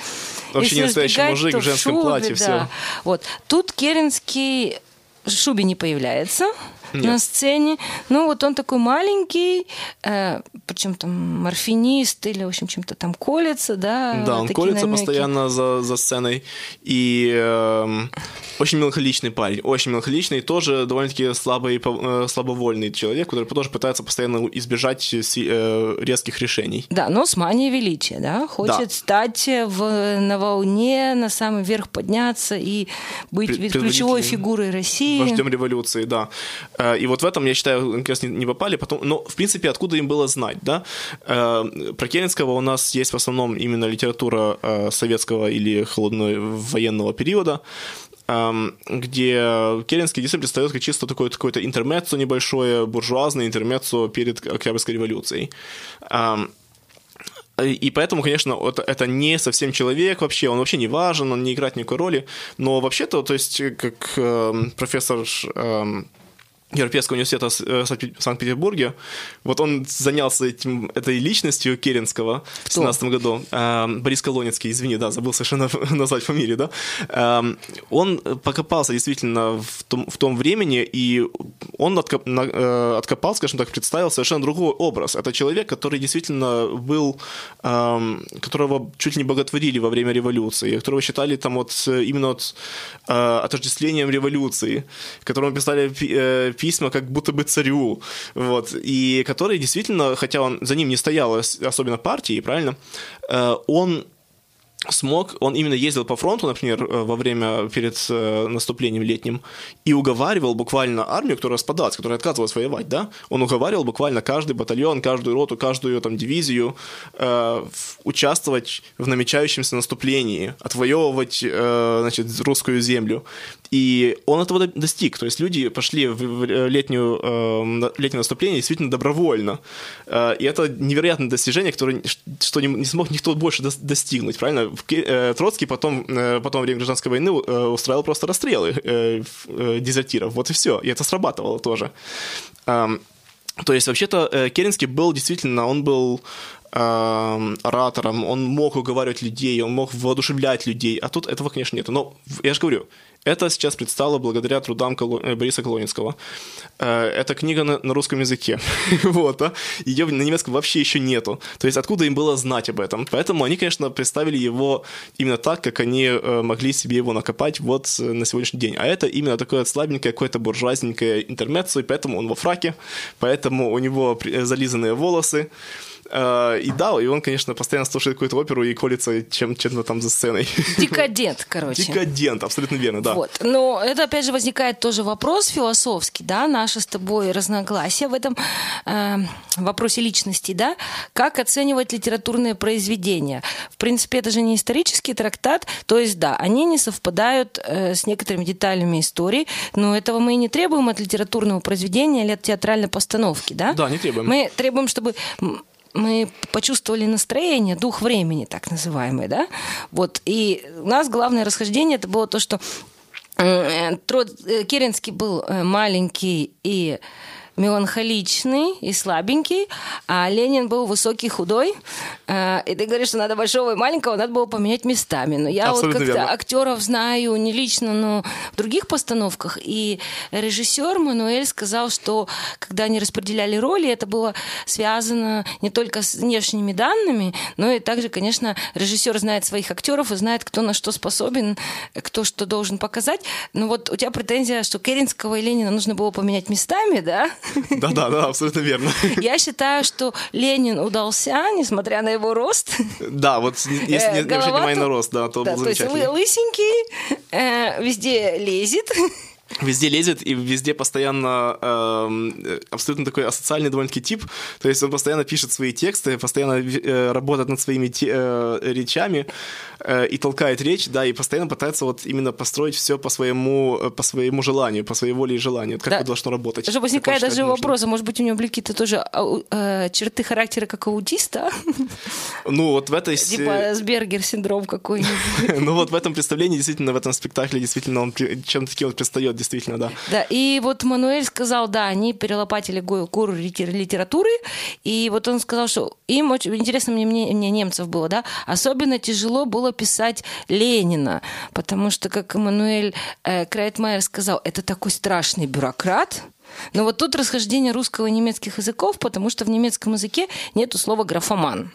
Вообще не настоящий мужик в женском платье, всё.
да. Вот. Тут Керенский в шубе не появляется
Нет.
на сцене. Ну, вот он такой маленький, э, причем там морфинист или, в общем, чем-то там колется, да.
Да,
вот
он колется
намеки.
постоянно за, за сценой. И эм, очень меланхоличный парень. Очень меланхоличный. Тоже довольно-таки слабый, э, слабовольный человек, который тоже пытается постоянно избежать си- э, резких решений.
Да, но с манией величия, да, хочет
Да.
стать в, на волне, на самый верх подняться и быть
Пред-
ключевой фигурой России.
Вождем революции, да. Э, И вот в этом, я считаю, раз не, попали. Потом, но, в принципе, откуда им было знать, да? Э, Про Керенского у нас есть в основном именно литература э, советского или холодного военного периода, эм, где Керенский действительно представляет как чисто такое какое-то интермеццо небольшое, буржуазное интермеццо перед Октябрьской революцией. Эм, и поэтому, конечно, это, это не совсем человек вообще, он вообще не важен, он не играет никакой роли. Но вообще-то, то есть, как эм, профессор эм, Европейского университета э, в Санкт-Петербурге, вот он занялся этим, этой личностью Керенского в 17 году. Эм, Борис Колонецкий, извини, да, забыл совершенно назвать фамилию, да. Эм, он покопался действительно в том, в том времени, и он откоп- э, откопал, скажем так, представил совершенно другой образ. Это человек, который действительно был, эм, которого чуть ли не боготворили во время революции, которого считали там вот э, именно вот, э, отождествлением революции, которому писали пи- письма как будто бы царю, вот, и который действительно, хотя он за ним не стояла ос- особенно партии, правильно, э, он смог, он именно ездил по фронту, например, э, во время, перед э, наступлением летним, и уговаривал буквально армию, которая распадалась, которая отказывалась воевать, да, он уговаривал буквально каждый батальон, каждую роту, каждую там дивизию э, участвовать в намечающемся наступлении, отвоевывать, э, значит, русскую землю. И он этого до- достиг, то есть люди пошли в, в летнюю, э, летнее наступление действительно добровольно. Э, и это невероятное достижение, которое, что не, не смог никто больше дос- достигнуть, правильно? Э, Троцкий потом, э, потом во время гражданской войны э, устраивал просто расстрелы дезертиров. Вот и все. И это срабатывало тоже. То есть, вообще-то, Керенский был действительно, он был оратором, он мог уговаривать людей, он мог воодушевлять людей, а тут этого, конечно, нет. Но я же говорю, это сейчас предстало благодаря трудам Коло- э, Бориса Колонинского. Э, Это книга на, на русском языке. вот, а? Ее на немецком вообще еще нету. То есть откуда им было знать об этом? Поэтому они, конечно, представили его именно так, как они э, могли себе его накопать вот на сегодняшний день. А это именно такое слабенькое, какое-то буржуазненькое интермеццо, и поэтому он во фраке, поэтому у него зализанные волосы. Э, И да, и он, конечно, постоянно слушает какую-то оперу и колется чем- чем-то там за сценой.
Декадент, короче.
Декадент, абсолютно верно, да.
Вот. Но это, опять же, возникает тоже вопрос философский, да, наше с тобой разногласие в этом э, вопросе личности, да, как оценивать литературные произведения. В принципе, это же не исторический трактат, то есть, да, они не совпадают э, с некоторыми деталями истории, но этого мы и не требуем от литературного произведения или от театральной постановки, да?
Да, не требуем.
Мы требуем, чтобы мы почувствовали настроение, дух времени, так называемый, да? Вот. И у нас главное расхождение это было то, что э, Тро- э, Керенский был э, маленький и меланхоличный и слабенький, а Ленин был высокий, худой. Э, И ты говоришь, что надо большого и маленького, надо было поменять местами. Но я вот
Абсолютно
как-то
верно.
актеров знаю не лично, но в других постановках. И режиссер Мануэль сказал, что когда они распределяли роли, это было связано не только с внешними данными, но и также, конечно, режиссер знает своих актеров и знает, кто на что способен, кто что должен показать. Ну вот у тебя претензия, что Керенского и Ленина нужно было поменять местами, да?
Да-да, да, абсолютно верно.
Я считаю, что Ленин удался, несмотря на его рост.
Да, вот если не,
Э,
обращать
голова
внимания на рост, да, то был
то есть
замечательный.
вы лысенький, э, везде лезет.
Везде лезет и везде постоянно эм, э, абсолютно такой асоциальный довольно-таки тип. То есть он постоянно пишет свои тексты, постоянно э, работает над своими те- э, речами э, и толкает речь, да, и постоянно пытается вот именно построить все по своему, э, по своему желанию, по своей воле и желанию. Вот Как
Да.
это должно работать.
Даже
как
возникает даже
нужным.
вопрос, а может быть у него были какие-то тоже ау- э, черты характера, как аутиста?
Ну, вот в этой...
Типа Асбергер синдром какой-нибудь.
Ну вот в этом представлении, действительно, в этом спектакле, действительно, он чем-то таким вот предстает, действительно, да.
Да, и вот Мануэль сказал, да, они перелопатили го- гору литер- литературы, и вот он сказал, что им очень интересно мне, мне, мне немцев было, да, особенно тяжело было писать Ленина, потому что, как Мануэль э, Крайтмайер сказал, это такой страшный бюрократ, но вот тут расхождение русского и немецких языков, потому что в немецком языке нету слова графоман.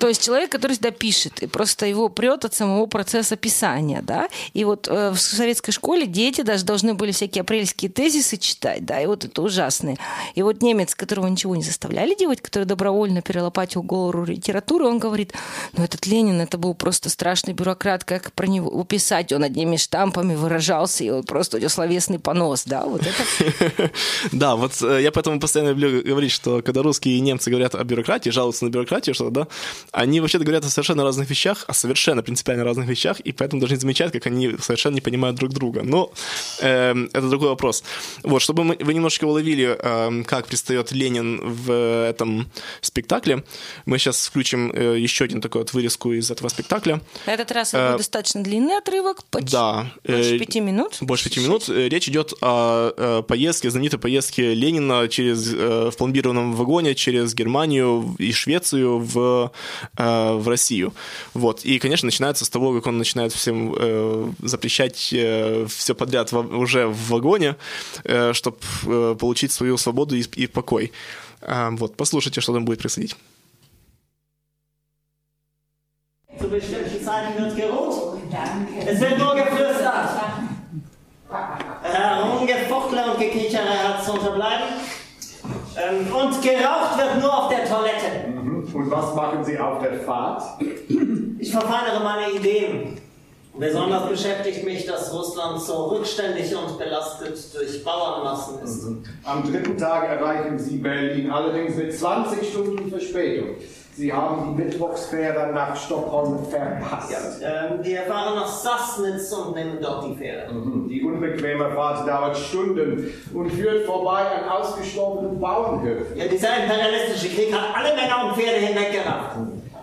То есть человек, который всегда пишет, и просто его прет от самого процесса писания, да. И вот э, в советской школе дети даже должны были всякие апрельские тезисы читать, да, и вот это ужасные. И вот немец, которого ничего не заставляли делать, который добровольно перелопатил гору литературы, он говорит, ну этот Ленин, это был просто страшный бюрократ, как про него писать, он одними штампами выражался, и он просто у него словесный понос, да, вот это.
Да, вот э, я поэтому постоянно люблю говорить, что когда русские и немцы говорят о бюрократии, жалуются на бюрократию, что да, они вообще говорят о совершенно разных вещах, о совершенно принципиально разных вещах, и поэтому должны замечать, как они совершенно не понимают друг друга. Но эм, это другой вопрос. Вот, чтобы мы, вы немножечко уловили, эм, как предстает Ленин в этом спектакле, мы сейчас включим э, еще один такой вот вырезку из этого спектакля.
На этот раз это
Э,
достаточно длинный отрывок, почти
Да.
больше
э,
пяти минут.
Больше пяти минут. Э, Речь идет о э, поездке, знаменитой поездке Ленина через, э, в пломбированном вагоне через Германию и Швецию в, э, в Россию. Вот. И, конечно, начинается с того, как он начинает всем э, запрещать все подряд уже в вагоне, чтобы получить свою свободу и, и покой. А, Вот, послушайте, что там будет происходить.
Zu bestimmten Zeiten wird geruht. Es wird nur geflüstert. Herumgefuchtle und Gekichere hat zu unterbleiben. Ähm, und geraucht wird nur auf der Toilette.
Und was machen Sie auf der Fahrt?
Ich verfeinere meine Ideen. Besonders beschäftigt mich, dass Russland so rückständig und belastet durch Bauernmassen ist.
Am dritten Tag erreichen Sie Berlin, allerdings mit 20 Stunden Verspätung. Sie haben die Mittwochsfähre nach Stockholm verpasst.
Ähm, wir fahren nach Sassnitz und nehmen dort die Fähre.
Die unbequeme Fahrt dauert Stunden und führt vorbei an ausgestorbenen Bauernhöfen.
Ja, dieser imperialistische Krieg hat alle Männer und Pferde hinweggerafft.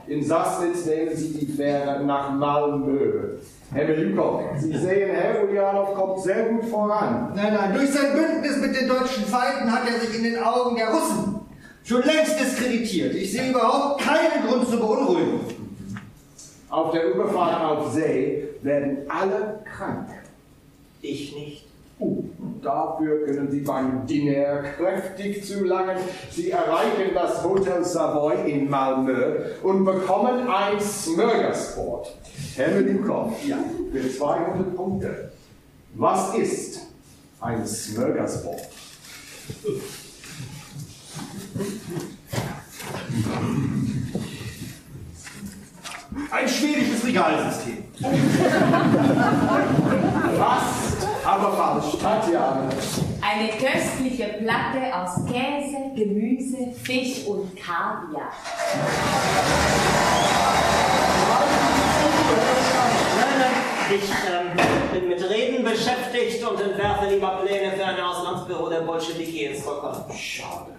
In Sassnitz nehmen Sie die Fähre nach Malmö. Herr Belukov, Sie sehen, Herr Ulyanov kommt sehr gut voran.
Nein, nein, durch sein Bündnis mit den deutschen Feinden hat er sich in den Augen der Russen schon längst diskreditiert. Ich sehe überhaupt keinen Grund zur Beunruhigung.
Auf der Überfahrt auf See werden alle krank.
Ich nicht.
Uh, dafür können Sie beim Diner kräftig zulangen. Sie erreichen das Hotel Savoy in Malmö und bekommen ein Smörgåsbord. Herr Melukov, ja, für 200 Punkte. Was ist ein Smörgåsbord?
Ein schwedisches Regalsystem.
Fast, aber falsch. Tatjana.
Eine köstliche Platte aus Käse, Gemüse, Fisch und Kaviar.
Ich ähm, bin mit Reden beschäftigt und entwerfe lieber Pläne für ein Auslandsbüro der Bolschewiki in Stockholm.
Schade.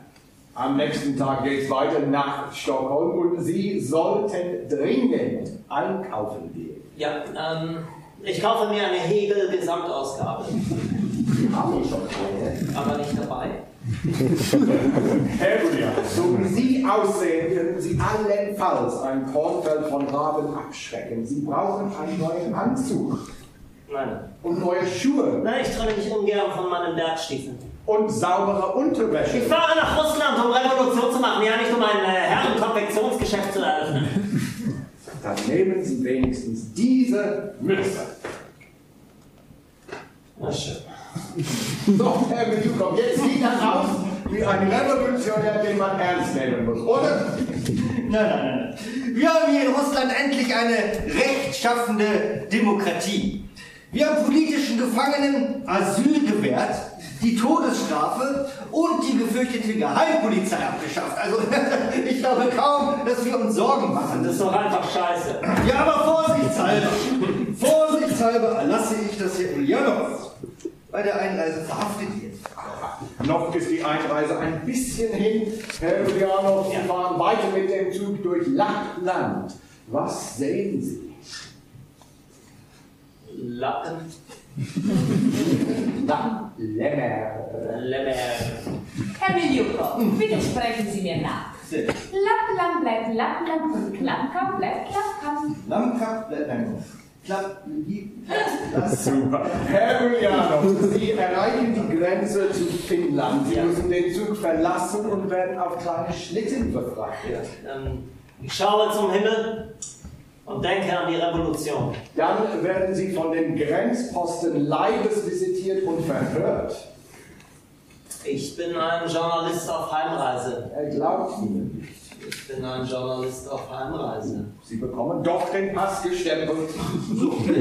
Am nächsten Tag geht es weiter nach Stockholm und Sie sollten dringend einkaufen gehen.
Ja, ähm, ich kaufe mir eine Hegel-Gesamtausgabe,
Haben Sie schon eine?
aber nicht dabei.
Herr Julian, so wie Sie aussehen, können Sie allenfalls ein Kornfeld von Raben abschrecken. Sie brauchen einen neuen Anzug
Nein,
und neue Schuhe
nein, ich trenne mich ungern von meinen Bergstiefeln.
Und saubere
Ich
Unterwäsche.
fahre nach Russland, um Revolution zu machen, ja nicht um ein äh, Herrenkonfektionsgeschäft zu eröffnen.
Dann nehmen Sie wenigstens diese Mütze.
Na schön.
So, Herr Besucher, jetzt sieht das aus wie ein Revolutionär, den man ernst nehmen muss, oder?
Nein, nein. nein. Wir haben hier in Russland endlich eine rechtschaffende Demokratie. Wir haben politischen Gefangenen Asyl gewährt, die Todesstrafe und die gefürchtete Geheimpolizei abgeschafft. Also ich glaube kaum, dass wir uns Sorgen machen.
Das ist doch einfach scheiße.
Ja, aber vorsichtshalber, vorsichtshalber erlasse ich, dass Herr Ulyanov bei der Einreise verhaftet wird.
Noch ist die Einreise ein bisschen hin. Herr Julianov, Sie fahren weiter mit dem Zug durch Lappland. Was sehen Sie?
Lappen,
Na, Lämmer.
Lämmer.
Herr Miljukov, bitte sprechen Sie mir nach. Lappland bleibt Lappland und Klappkamp bleibt Klappkamp.
Lammkampf bleibt ein Klapp,
Super. Herr Julianov, Sie erreichen die Grenze zu Finnland. Sie müssen den Zug verlassen und werden auf kleine Schlitten befrachtet.
Ähm, ich schaue zum Himmel und denke an die Revolution.
Dann werden Sie von den Grenzposten Leibes visitiert und verhört.
Ich bin ein Journalist auf Heimreise.
Er glaubt Ihnen nicht.
Ich bin ein Journalist auf Heimreise.
Sie bekommen doch den Pass gestempelt.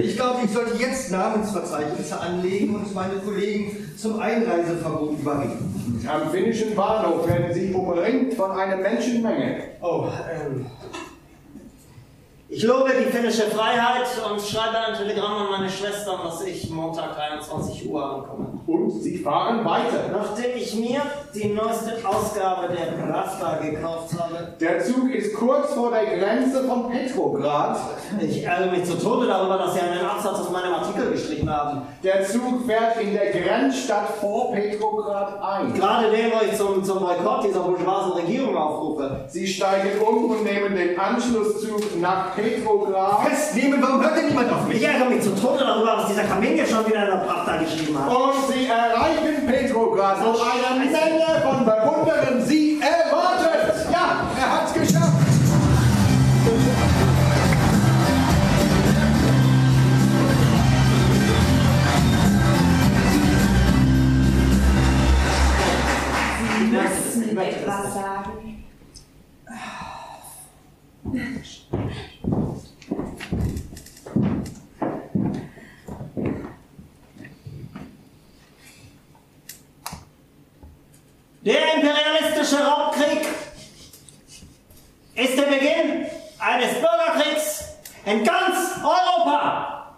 Ich glaube, ich sollte jetzt Namensverzeichnisse anlegen und meine Kollegen zum Einreiseverbot überreden.
Am finnischen Bahnhof werden Sie umringt von einer Menschenmenge.
Oh, ähm. Ich lobe die finnische Freiheit und schreibe ein Telegramm an meine Schwestern, dass ich Montag 23 Uhr ankomme.
Und Sie fahren weiter.
Nachdem ich mir die neueste Ausgabe der Pravda gekauft habe,
Der Zug ist kurz vor der Grenze von Petrograd.
ich ärgere mich zu Tode darüber, dass Sie einen Absatz aus meinem Artikel geschrieben haben.
Der Zug fährt in der Grenzstadt vor Petrograd ein.
Gerade den, wo ich zum, zum Boykott dieser bourgeoisen Regierung aufrufe.
Sie steigen um und nehmen den Anschlusszug nach Petrograd.
Festnehmen, warum hört denn niemand auf mich?
Ich ärgere mich zu Tode darüber, was dieser Kaminke schon wieder in der Pravda geschrieben hat.
Und Sie erreichen Petrograd, wo eine Menge von Bewunderern Sie erwartet. Ja, er hat's geschafft.
Sie müssen etwas sagen.
Der imperialistische Raubkrieg ist der Beginn eines Bürgerkriegs in ganz Europa.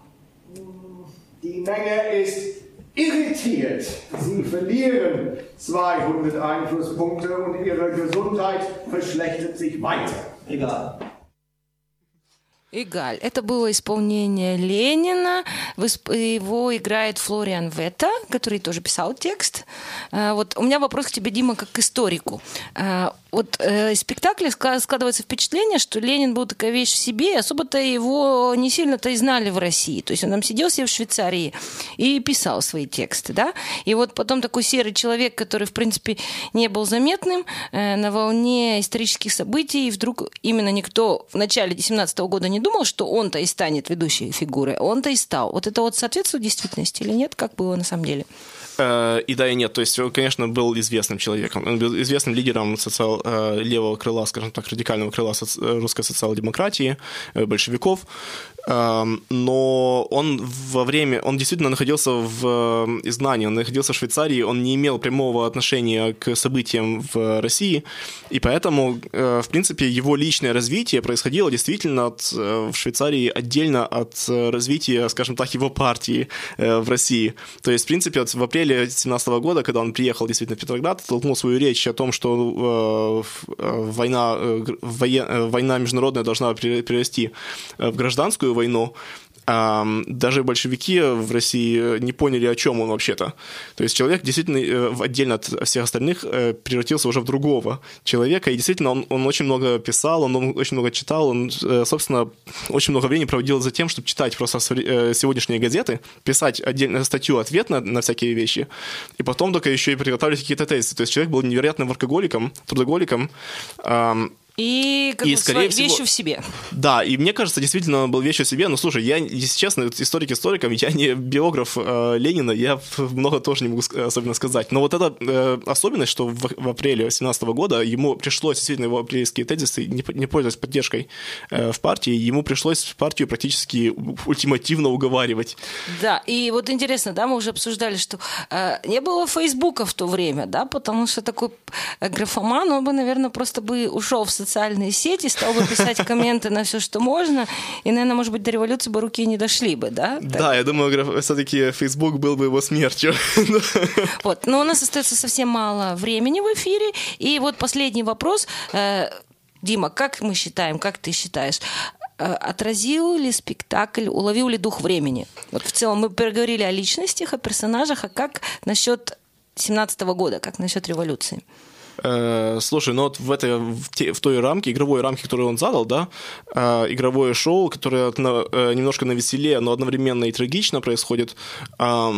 Die Menge ist irritiert. Sie verlieren 200 Einflusspunkte und ihre Gesundheit verschlechtert sich weiter.
Egal.
Игаль. Это было исполнение Ленина. Его играет Флориан Вета, который тоже писал текст. А, Вот у меня вопрос к тебе, Дима, как к историку. А, Вот э, из спектакля складывается впечатление, что Ленин был такая вещь в себе, и особо-то его не сильно-то и знали в России. То есть он там сидел себе в Швейцарии и писал свои тексты, да? И вот потом такой серый человек, который, в принципе, не был заметным, э, на волне исторических событий, и вдруг именно никто в начале 17 года не думал, что он-то и станет ведущей фигурой, он-то и стал. Вот это вот соответствует действительности или нет? Как было на самом деле?
Э, И да, и нет. То есть он, конечно, был известным человеком. Он был известным лидером социал, э, левого крыла, скажем так, радикального крыла соц- э, русской социал-демократии, большевиков. Эм, Но он во время... Он действительно находился в э, изгнании, он находился в Швейцарии, он не имел прямого отношения к событиям в России, и поэтому, э, в принципе, его личное развитие происходило действительно от, э, в Швейцарии отдельно от развития, скажем так, его партии в России. То есть, в принципе, в апреле 2017 года, когда он приехал действительно в Петроград, толкнул свою речь о том, что война, война международная должна э, в гражданскую войну, Ам, даже большевики в России не поняли, о чем он вообще-то. То есть человек действительно э, отдельно от всех остальных э, превратился уже в другого человека, и действительно он, он очень много писал, он очень много читал, он, э, собственно, очень много времени проводил за тем, чтобы читать просто э, сегодняшние газеты, писать отдельную статью, ответ на, на всякие вещи, и потом только еще и приготавливать какие-то тезисы. То есть человек был невероятным workaholic, трудоголиком,
И, как
И,
бы,
скорее всего-
вещью в себе.
да, и мне кажется, действительно, он был вещь о себе. Но слушай, я, если честно, историк историком, я не биограф э, Ленина, я в- много тоже не могу особенно сказать. Но вот эта э, особенность, что в, в апреле 2017 года ему пришлось, действительно, его апрельские тезисы не, не пользовались поддержкой э, в партии, ему пришлось партию практически ультимативно уговаривать.
Да, и вот интересно, да, мы уже обсуждали, что э, не было Фейсбука в то время, да, потому что такой графоман, он бы, наверное, просто бы ушел в социальные сети, стал бы писать комменты на все, что можно, и, наверное, может быть, до революции бы руки не дошли бы, да? Так,
Да, я думаю, все-таки Facebook был бы его смертью.
Вот, но у нас остается совсем мало времени в эфире, и вот последний вопрос. Э, Дима, как мы считаем, как ты считаешь, э, отразил ли спектакль, уловил ли дух времени? Вот в целом мы переговорили о личностях, о персонажах, а как насчет 17 года, как насчет революции?
Э, Слушай, ну вот в, этой, в, те- в той рамке, игровой рамке, которую он задал, да, э, игровое шоу, которое на- э, немножко на веселее, но одновременно и трагично происходит, э,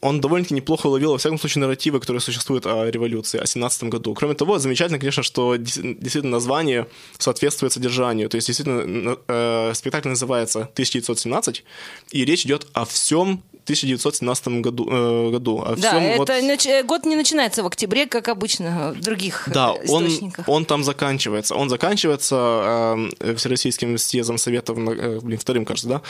он довольно-таки неплохо уловил, во всяком случае, нарративы, которые существуют о революции, о 17 году. Кроме того, замечательно, конечно, что действительно название соответствует содержанию. То есть, действительно, э, спектакль называется «1917», и речь идет о всем 1917 году, э, году о
Да, это
вот-
нач- э, год не начинается в октябре, как обычно в других
Да,
э,
он,
источниках.
он там заканчивается. Он заканчивается э, Всероссийским съездом Советов, на- э, блин, вторым, кажется, да,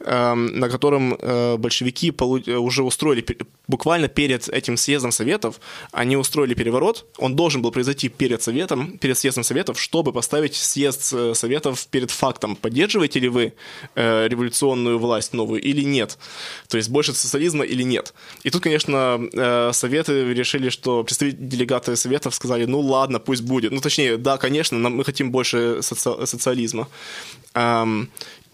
э, на котором э, большевики полу- э, уже устроили, буквально перед этим съездом Советов, они устроили переворот. Он должен был произойти перед Советом, перед съездом Советов, чтобы поставить съезд э, Советов перед фактом, поддерживаете ли вы э, революционную власть новую или нет. То есть больше социализма или нет. И тут, конечно, э, Советы решили, что представители делегаты Советов сказали, ну ладно, пусть будет. Ну, точнее, да, конечно, нам, мы хотим больше соци- социализма.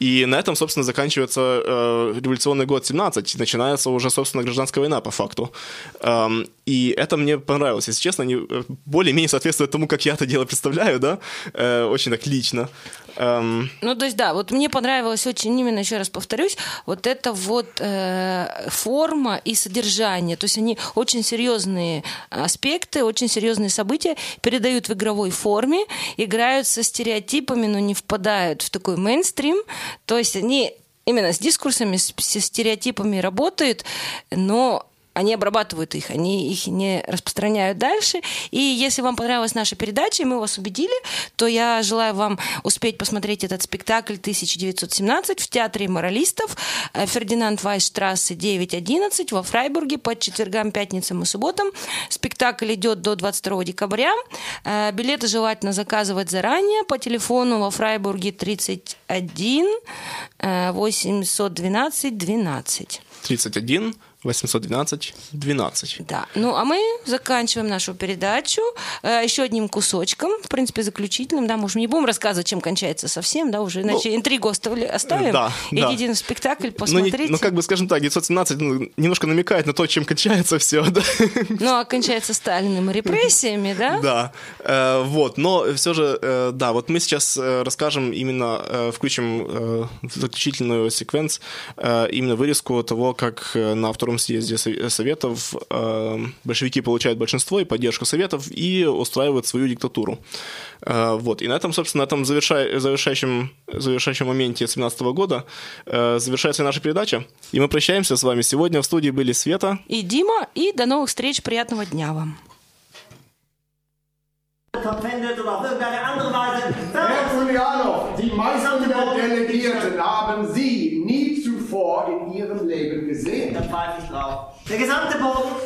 И на этом, собственно, заканчивается э, революционный год 17, начинается уже, собственно, гражданская война по факту. Эм, и это мне понравилось. Если честно, они э, более-менее соответствуют тому, как я это дело представляю, да, Э, очень так лично. Эм,
Ну, то есть, да, вот мне понравилось очень, именно еще раз повторюсь, вот это вот э, форма и содержание. То есть они очень серьезные аспекты, очень серьезные события передают в игровой форме, играют со стереотипами, но не впадают в такой мейнстрим. То есть они именно с дискурсами, с, стереотипами работают, но они обрабатывают их, они их не распространяют дальше. И если вам понравилась наша передача, и мы вас убедили, то я желаю вам успеть посмотреть этот спектакль 1917 в Театре моралистов э, Фердинанд Вайсштрассе 9.11 во Фрайбурге по четвергам, пятницам и субботам. Спектакль идет до 22 декабря. Э, Билеты желательно заказывать заранее по телефону во Фрайбурге 31 э, 812 12.
31 812 12.
Да. Ну, а мы заканчиваем нашу передачу э, еще одним кусочком, в принципе, заключительным, да, может, не будем рассказывать, чем кончается совсем, да, уже, иначе интригу оставили, оставим.
Ну, да, да.
Идите на спектакль,
Ну, не-
посмотрите.
ну, как бы, скажем так, 917 ну, немножко намекает на то, чем кончается все, да.
Ну, а кончается Сталиным репрессиями, да?
Да, э, вот, но все же, э, да, вот мы сейчас э, расскажем именно, э, включим э, в заключительную секвенс э, именно вырезку того, как э, на втором съезде Со- Советов э, большевики получают большинство и поддержку Советов и устраивают свою диктатуру. Э, Вот, и на этом, собственно, на этом завершай- завершающем, завершающем моменте 17 года э, завершается наша передача, и мы прощаемся с вами. Сегодня в студии были Света,
И Дима, и до новых встреч, приятного дня вам.
verpfändet oder auf irgendeine andere Weise.
Herr Julianov, die meisten der Delegierten haben Sie zuvor in Ihrem Leben gesehen.
Da pfeife ich drauf. Der gesamte Boden,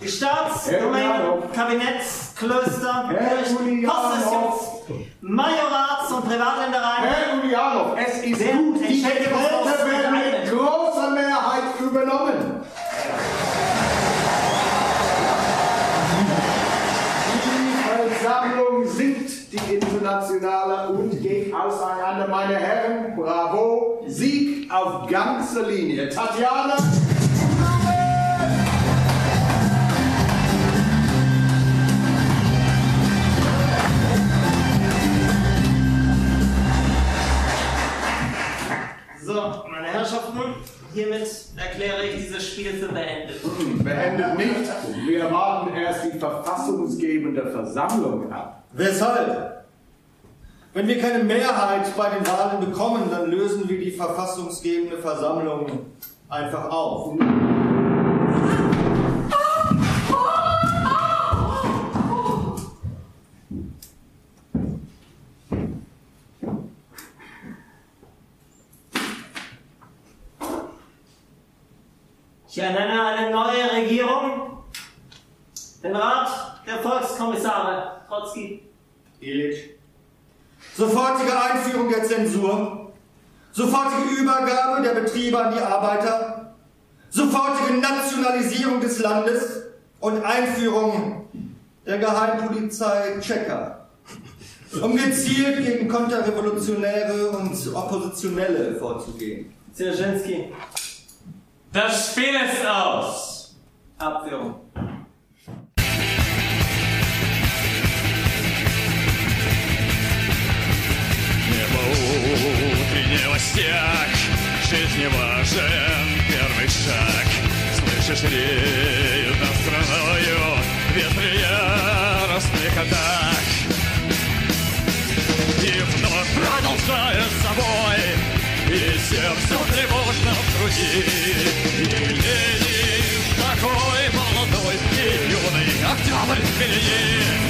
die Staats-,
Herr
Domänen,
Julianov.
Kabinetts-, Klöster,
Herr
Kirchen,
Julianov.
Possessions, Majorats- und Privatländereien.
Herr Julianov, es ist gut, die Begriffe
das
werden mit großer Mehrheit übernommen. Die Versammlung singt die internationale und geht auseinander. Meine Herren, bravo, Sieg auf ganzer Linie. Tatjana.
So, meine Herrschaften, hiermit erkläre ich dieses Spiel für beendet.
Beendet nicht. Wir warten erst die verfassungsgebende Versammlung ab.
Weshalb? Wenn wir keine Mehrheit bei den Wahlen bekommen, dann lösen wir die verfassungsgebende Versammlung einfach auf.
Ich ernenne eine neue Regierung, den Rat der Volkskommissare, Trotzki.
Illich. Sofortige Einführung der Zensur. Sofortige Übergabe der Betriebe an die Arbeiter. Sofortige Nationalisierung des Landes und Einführung der Geheimpolizei Tschecker. Um gezielt gegen Konterrevolutionäre und Oppositionelle vorzugehen.
Dzierżynski,
Das Spiel ist aus.
Abführung.
Утренний стяг, жизни важен первый шаг. Слышишь, реют над страною ветры яростных атак. И вновь продолжая с собой, и сердце тревожно в груди. И Ленин такой молодой и юный октябрь впереди.